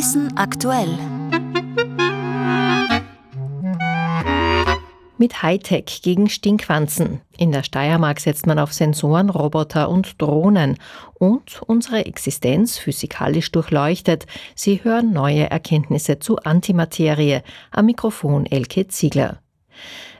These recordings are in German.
Wissen aktuell. Mit Hightech gegen Stinkwanzen. In der Steiermark setzt man auf Sensoren, Roboter und Drohnen und unsere Existenz physikalisch durchleuchtet. Sie hören neue Erkenntnisse zu Antimaterie. Am Mikrofon Elke Ziegler.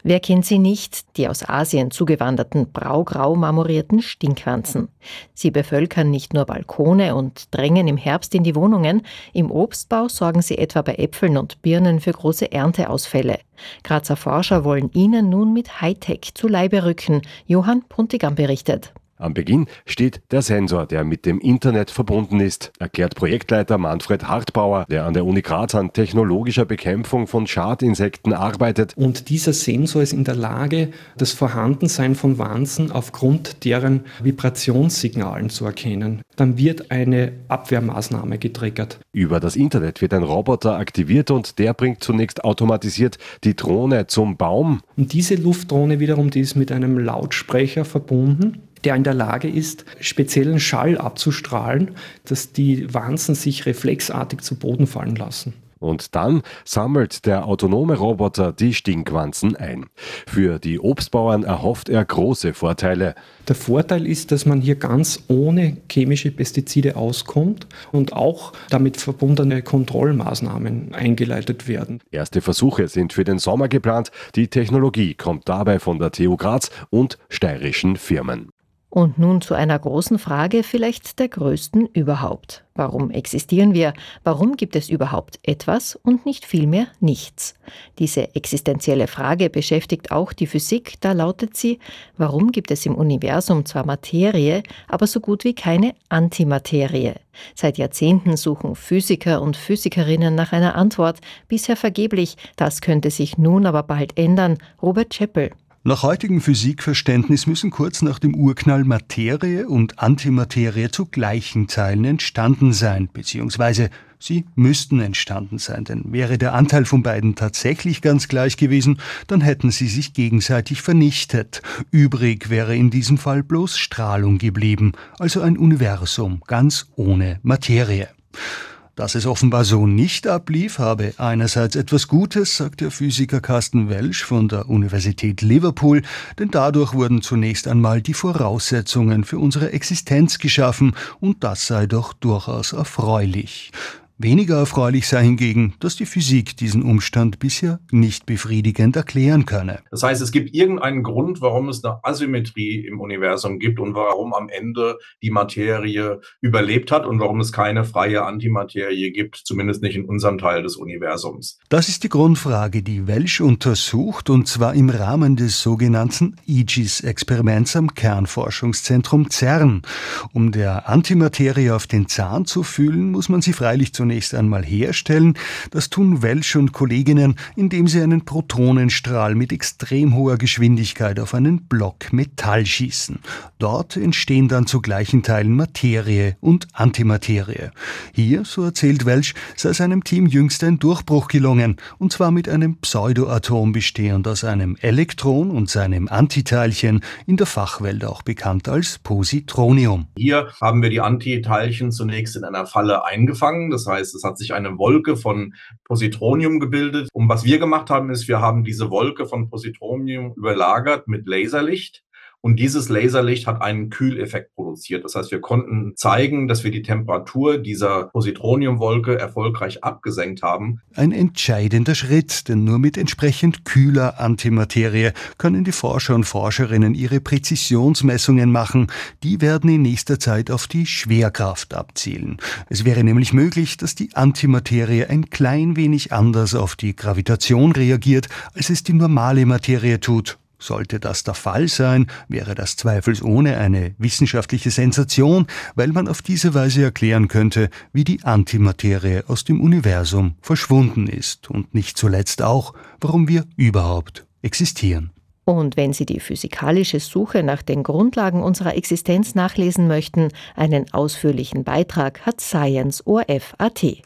Wer kennt sie nicht, die aus Asien zugewanderten braugrau marmorierten Stinkwanzen? Sie bevölkern nicht nur Balkone und drängen im Herbst in die Wohnungen, im Obstbau sorgen sie etwa bei Äpfeln und Birnen für große Ernteausfälle. Grazer Forscher wollen ihnen nun mit Hightech zu Leibe rücken. Johann Puntigam berichtet. Am Beginn steht der Sensor, der mit dem Internet verbunden ist, erklärt Projektleiter Manfred Hartbauer, der an der Uni Graz an technologischer Bekämpfung von Schadinsekten arbeitet. Und dieser Sensor ist in der Lage, das Vorhandensein von Wanzen aufgrund deren Vibrationssignalen zu erkennen. Dann wird eine Abwehrmaßnahme getriggert. Über das Internet wird ein Roboter aktiviert und der bringt zunächst automatisiert die Drohne zum Baum. Und diese Luftdrohne wiederum, die ist mit einem Lautsprecher verbunden der in der Lage ist, speziellen Schall abzustrahlen, dass die Wanzen sich reflexartig zu Boden fallen lassen. Und dann sammelt der autonome Roboter die Stinkwanzen ein. Für die Obstbauern erhofft er große Vorteile. Der Vorteil ist, dass man hier ganz ohne chemische Pestizide auskommt und auch damit verbundene Kontrollmaßnahmen eingeleitet werden. Erste Versuche sind für den Sommer geplant. Die Technologie kommt dabei von der TU Graz und steirischen Firmen. Und nun zu einer großen Frage, vielleicht der größten überhaupt. Warum existieren wir? Warum gibt es überhaupt etwas und nicht vielmehr nichts? Diese existenzielle Frage beschäftigt auch die Physik. Da lautet sie, warum gibt es im Universum zwar Materie, aber so gut wie keine Antimaterie? Seit Jahrzehnten suchen Physiker und Physikerinnen nach einer Antwort, bisher vergeblich. Das könnte sich nun aber bald ändern. Robert Scheppel. Nach heutigem Physikverständnis müssen kurz nach dem Urknall Materie und Antimaterie zu gleichen Teilen entstanden sein, beziehungsweise sie müssten entstanden sein, denn wäre der Anteil von beiden tatsächlich ganz gleich gewesen, dann hätten sie sich gegenseitig vernichtet. Übrig wäre in diesem Fall bloß Strahlung geblieben, also ein Universum ganz ohne Materie. Dass es offenbar so nicht ablief, habe einerseits etwas Gutes, sagt der Physiker Carsten Welsch von der Universität Liverpool, denn dadurch wurden zunächst einmal die Voraussetzungen für unsere Existenz geschaffen, und das sei doch durchaus erfreulich. Weniger erfreulich sei hingegen, dass die Physik diesen Umstand bisher nicht befriedigend erklären könne. Das heißt, es gibt irgendeinen Grund, warum es eine Asymmetrie im Universum gibt und warum am Ende die Materie überlebt hat und warum es keine freie Antimaterie gibt, zumindest nicht in unserem Teil des Universums. Das ist die Grundfrage, die Welsch untersucht, und zwar im Rahmen des sogenannten IGIS-Experiments am Kernforschungszentrum CERN. Um der Antimaterie auf den Zahn zu fühlen, muss man sie freilich zunächst zunächst einmal herstellen. Das tun Welsch und Kolleginnen, indem sie einen Protonenstrahl mit extrem hoher Geschwindigkeit auf einen Block Metall schießen. Dort entstehen dann zu gleichen Teilen Materie und Antimaterie. Hier, so erzählt Welsch, sei seinem Team jüngst ein Durchbruch gelungen, und zwar mit einem Pseudoatom bestehend aus einem Elektron und seinem Antiteilchen, in der Fachwelt auch bekannt als Positronium. Hier haben wir die Antiteilchen zunächst in einer Falle eingefangen, das heißt, heißt, es hat sich eine Wolke von Positronium gebildet. Und was wir gemacht haben, ist, wir haben diese Wolke von Positronium überlagert mit Laserlicht. Und dieses Laserlicht hat einen Kühleffekt produziert. Das heißt, wir konnten zeigen, dass wir die Temperatur dieser Positroniumwolke erfolgreich abgesenkt haben. Ein entscheidender Schritt, denn nur mit entsprechend kühler Antimaterie können die Forscher und Forscherinnen ihre Präzisionsmessungen machen. Die werden in nächster Zeit auf die Schwerkraft abzielen. Es wäre nämlich möglich, dass die Antimaterie ein klein wenig anders auf die Gravitation reagiert, als es die normale Materie tut sollte das der Fall sein, wäre das zweifelsohne eine wissenschaftliche Sensation, weil man auf diese Weise erklären könnte, wie die Antimaterie aus dem Universum verschwunden ist und nicht zuletzt auch, warum wir überhaupt existieren. Und wenn Sie die physikalische Suche nach den Grundlagen unserer Existenz nachlesen möchten, einen ausführlichen Beitrag hat Science ORF.at.